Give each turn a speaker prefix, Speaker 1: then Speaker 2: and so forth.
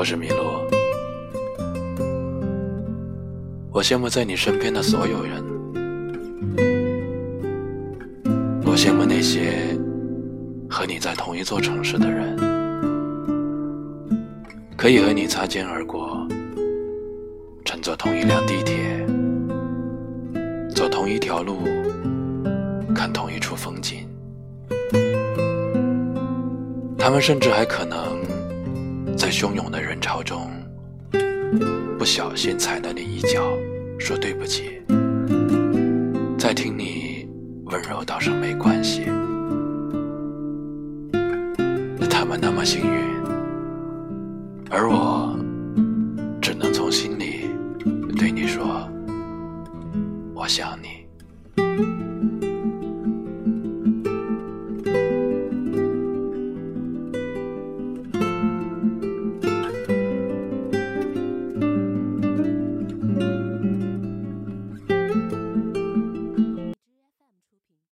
Speaker 1: 我是麋鹿，我羡慕在你身边的所有人，我羡慕那些和你在同一座城市的人，可以和你擦肩而过，乘坐同一辆地铁，走同一条路，看同一处风景，他们甚至还可能。在汹涌的人潮中，不小心踩了你一脚，说对不起。再听你温柔道声没关系。那他们那么幸运，而我只能从心里对你说，我想你。